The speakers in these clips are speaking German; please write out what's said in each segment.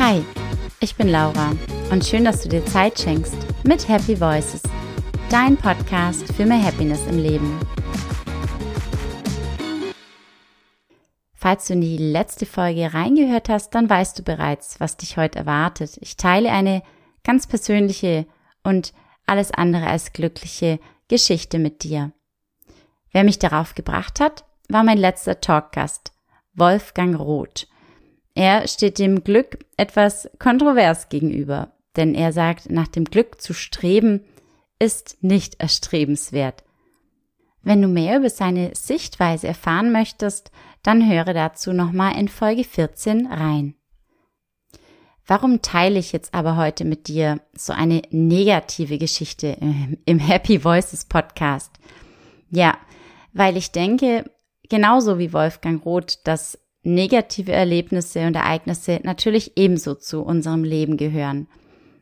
Hi, ich bin Laura und schön, dass du dir Zeit schenkst mit Happy Voices, dein Podcast für mehr Happiness im Leben. Falls du in die letzte Folge reingehört hast, dann weißt du bereits, was dich heute erwartet. Ich teile eine ganz persönliche und alles andere als glückliche Geschichte mit dir. Wer mich darauf gebracht hat, war mein letzter Talkgast, Wolfgang Roth. Er steht dem Glück etwas kontrovers gegenüber, denn er sagt, nach dem Glück zu streben ist nicht erstrebenswert. Wenn du mehr über seine Sichtweise erfahren möchtest, dann höre dazu nochmal in Folge 14 rein. Warum teile ich jetzt aber heute mit dir so eine negative Geschichte im Happy Voices Podcast? Ja, weil ich denke, genauso wie Wolfgang Roth, dass negative Erlebnisse und Ereignisse natürlich ebenso zu unserem Leben gehören.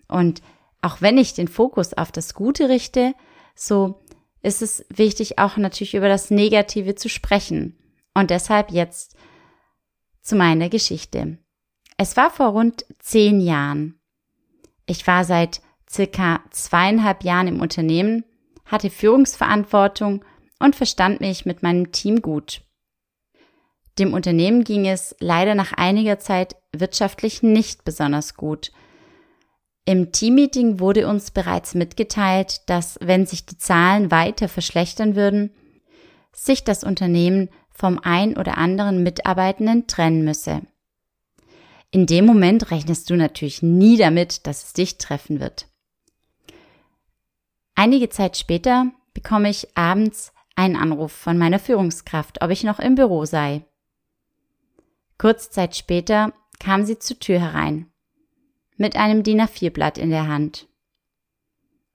Und auch wenn ich den Fokus auf das Gute richte, so ist es wichtig, auch natürlich über das Negative zu sprechen. Und deshalb jetzt zu meiner Geschichte. Es war vor rund zehn Jahren. Ich war seit circa zweieinhalb Jahren im Unternehmen, hatte Führungsverantwortung und verstand mich mit meinem Team gut. Dem Unternehmen ging es leider nach einiger Zeit wirtschaftlich nicht besonders gut. Im Teammeeting wurde uns bereits mitgeteilt, dass wenn sich die Zahlen weiter verschlechtern würden, sich das Unternehmen vom ein oder anderen Mitarbeitenden trennen müsse. In dem Moment rechnest du natürlich nie damit, dass es dich treffen wird. Einige Zeit später bekomme ich abends einen Anruf von meiner Führungskraft, ob ich noch im Büro sei. Kurz Zeit später kam sie zur Tür herein, mit einem DIN A4-Blatt in der Hand.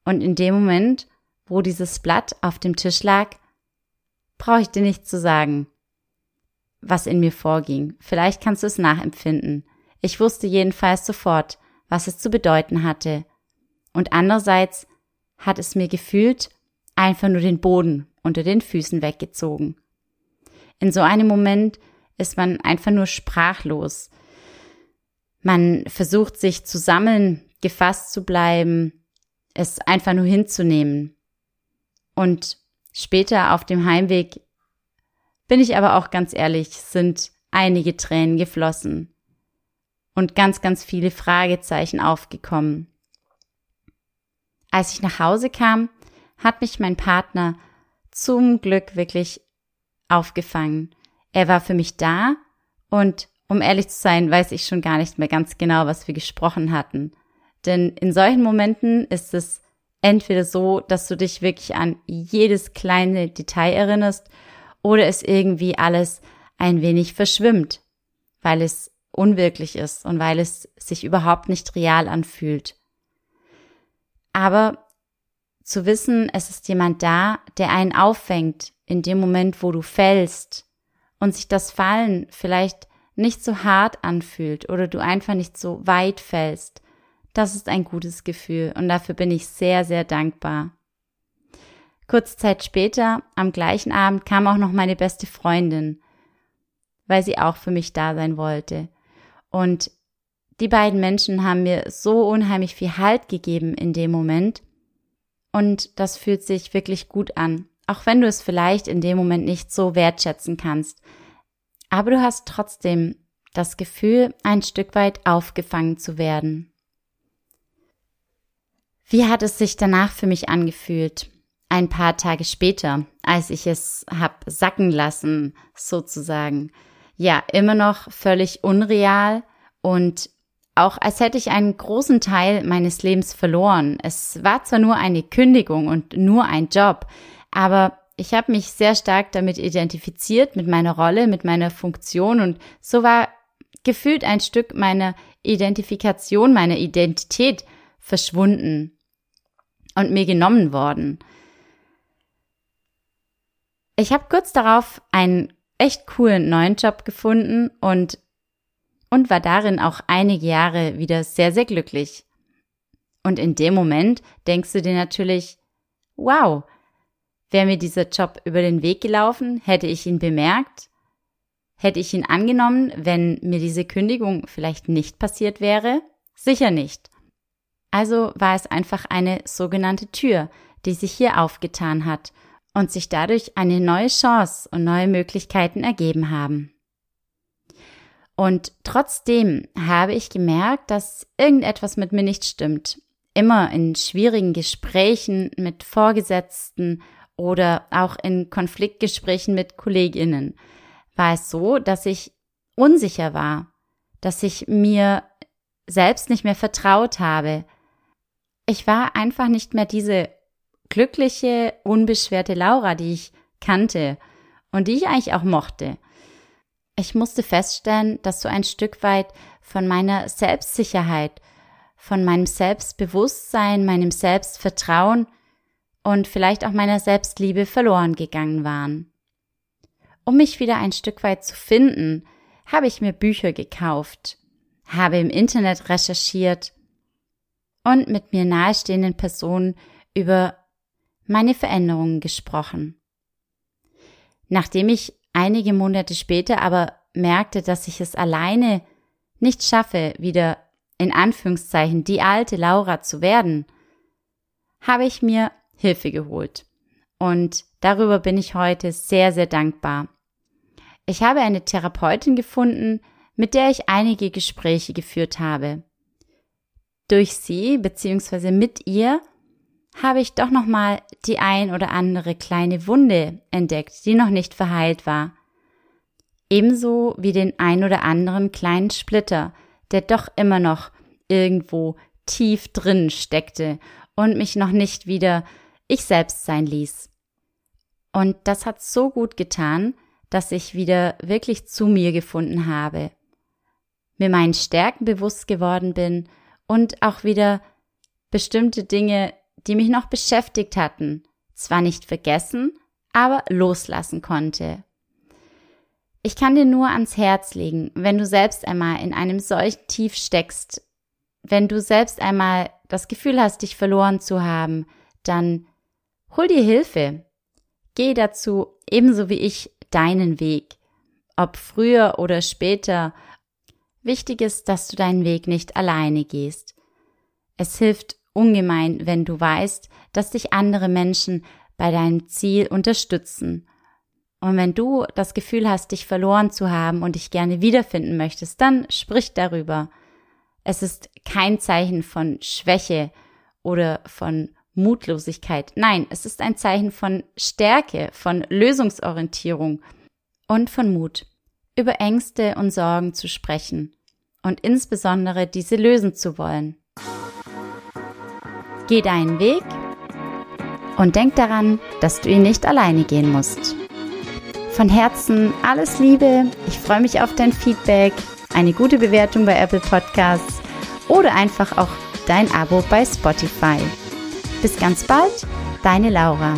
Und in dem Moment, wo dieses Blatt auf dem Tisch lag, brauche ich dir nicht zu sagen, was in mir vorging. Vielleicht kannst du es nachempfinden. Ich wusste jedenfalls sofort, was es zu bedeuten hatte. Und andererseits hat es mir gefühlt einfach nur den Boden unter den Füßen weggezogen. In so einem Moment ist man einfach nur sprachlos. Man versucht sich zu sammeln, gefasst zu bleiben, es einfach nur hinzunehmen. Und später auf dem Heimweg bin ich aber auch ganz ehrlich, sind einige Tränen geflossen und ganz, ganz viele Fragezeichen aufgekommen. Als ich nach Hause kam, hat mich mein Partner zum Glück wirklich aufgefangen. Er war für mich da und um ehrlich zu sein, weiß ich schon gar nicht mehr ganz genau, was wir gesprochen hatten. Denn in solchen Momenten ist es entweder so, dass du dich wirklich an jedes kleine Detail erinnerst oder es irgendwie alles ein wenig verschwimmt, weil es unwirklich ist und weil es sich überhaupt nicht real anfühlt. Aber zu wissen, es ist jemand da, der einen auffängt in dem Moment, wo du fällst und sich das Fallen vielleicht nicht so hart anfühlt oder du einfach nicht so weit fällst, das ist ein gutes Gefühl und dafür bin ich sehr, sehr dankbar. Kurze Zeit später, am gleichen Abend, kam auch noch meine beste Freundin, weil sie auch für mich da sein wollte. Und die beiden Menschen haben mir so unheimlich viel Halt gegeben in dem Moment. Und das fühlt sich wirklich gut an auch wenn du es vielleicht in dem Moment nicht so wertschätzen kannst. Aber du hast trotzdem das Gefühl, ein Stück weit aufgefangen zu werden. Wie hat es sich danach für mich angefühlt? Ein paar Tage später, als ich es hab sacken lassen, sozusagen. Ja, immer noch völlig unreal und auch als hätte ich einen großen Teil meines Lebens verloren. Es war zwar nur eine Kündigung und nur ein Job, aber ich habe mich sehr stark damit identifiziert, mit meiner Rolle, mit meiner Funktion und so war gefühlt ein Stück meiner Identifikation, meiner Identität verschwunden und mir genommen worden. Ich habe kurz darauf einen echt coolen neuen Job gefunden und und war darin auch einige Jahre wieder sehr, sehr glücklich. Und in dem Moment denkst du dir natürlich, wow, Wäre mir dieser Job über den Weg gelaufen, hätte ich ihn bemerkt, Hätte ich ihn angenommen, wenn mir diese Kündigung vielleicht nicht passiert wäre? Sicher nicht. Also war es einfach eine sogenannte Tür, die sich hier aufgetan hat und sich dadurch eine neue Chance und neue Möglichkeiten ergeben haben. Und trotzdem habe ich gemerkt, dass irgendetwas mit mir nicht stimmt. Immer in schwierigen Gesprächen mit Vorgesetzten oder auch in Konfliktgesprächen mit Kolleginnen war es so, dass ich unsicher war, dass ich mir selbst nicht mehr vertraut habe. Ich war einfach nicht mehr diese glückliche, unbeschwerte Laura, die ich kannte und die ich eigentlich auch mochte. Ich musste feststellen, dass so ein Stück weit von meiner Selbstsicherheit, von meinem Selbstbewusstsein, meinem Selbstvertrauen und vielleicht auch meiner Selbstliebe verloren gegangen waren. Um mich wieder ein Stück weit zu finden, habe ich mir Bücher gekauft, habe im Internet recherchiert und mit mir nahestehenden Personen über meine Veränderungen gesprochen. Nachdem ich einige Monate später aber merkte, dass ich es alleine nicht schaffe, wieder in Anführungszeichen die alte Laura zu werden, habe ich mir Hilfe geholt. Und darüber bin ich heute sehr, sehr dankbar. Ich habe eine Therapeutin gefunden, mit der ich einige Gespräche geführt habe. Durch sie bzw. mit ihr habe ich doch noch mal die ein oder andere kleine Wunde entdeckt, die noch nicht verheilt war. Ebenso wie den ein oder anderen kleinen Splitter, der doch immer noch irgendwo tief drin steckte und mich noch nicht wieder ich selbst sein ließ. Und das hat so gut getan, dass ich wieder wirklich zu mir gefunden habe, mir meinen Stärken bewusst geworden bin und auch wieder bestimmte Dinge, die mich noch beschäftigt hatten, zwar nicht vergessen, aber loslassen konnte. Ich kann dir nur ans Herz legen, wenn du selbst einmal in einem solchen Tief steckst, wenn du selbst einmal das Gefühl hast, dich verloren zu haben, dann hol dir Hilfe. Geh dazu, ebenso wie ich, deinen Weg. Ob früher oder später. Wichtig ist, dass du deinen Weg nicht alleine gehst. Es hilft ungemein, wenn du weißt, dass dich andere Menschen bei deinem Ziel unterstützen. Und wenn du das Gefühl hast, dich verloren zu haben und dich gerne wiederfinden möchtest, dann sprich darüber. Es ist kein Zeichen von Schwäche oder von Mutlosigkeit. Nein, es ist ein Zeichen von Stärke, von Lösungsorientierung und von Mut, über Ängste und Sorgen zu sprechen und insbesondere diese lösen zu wollen. Geh deinen Weg und denk daran, dass du ihn nicht alleine gehen musst. Von Herzen alles Liebe, ich freue mich auf dein Feedback, eine gute Bewertung bei Apple Podcasts oder einfach auch dein Abo bei Spotify. Bis ganz bald, deine Laura.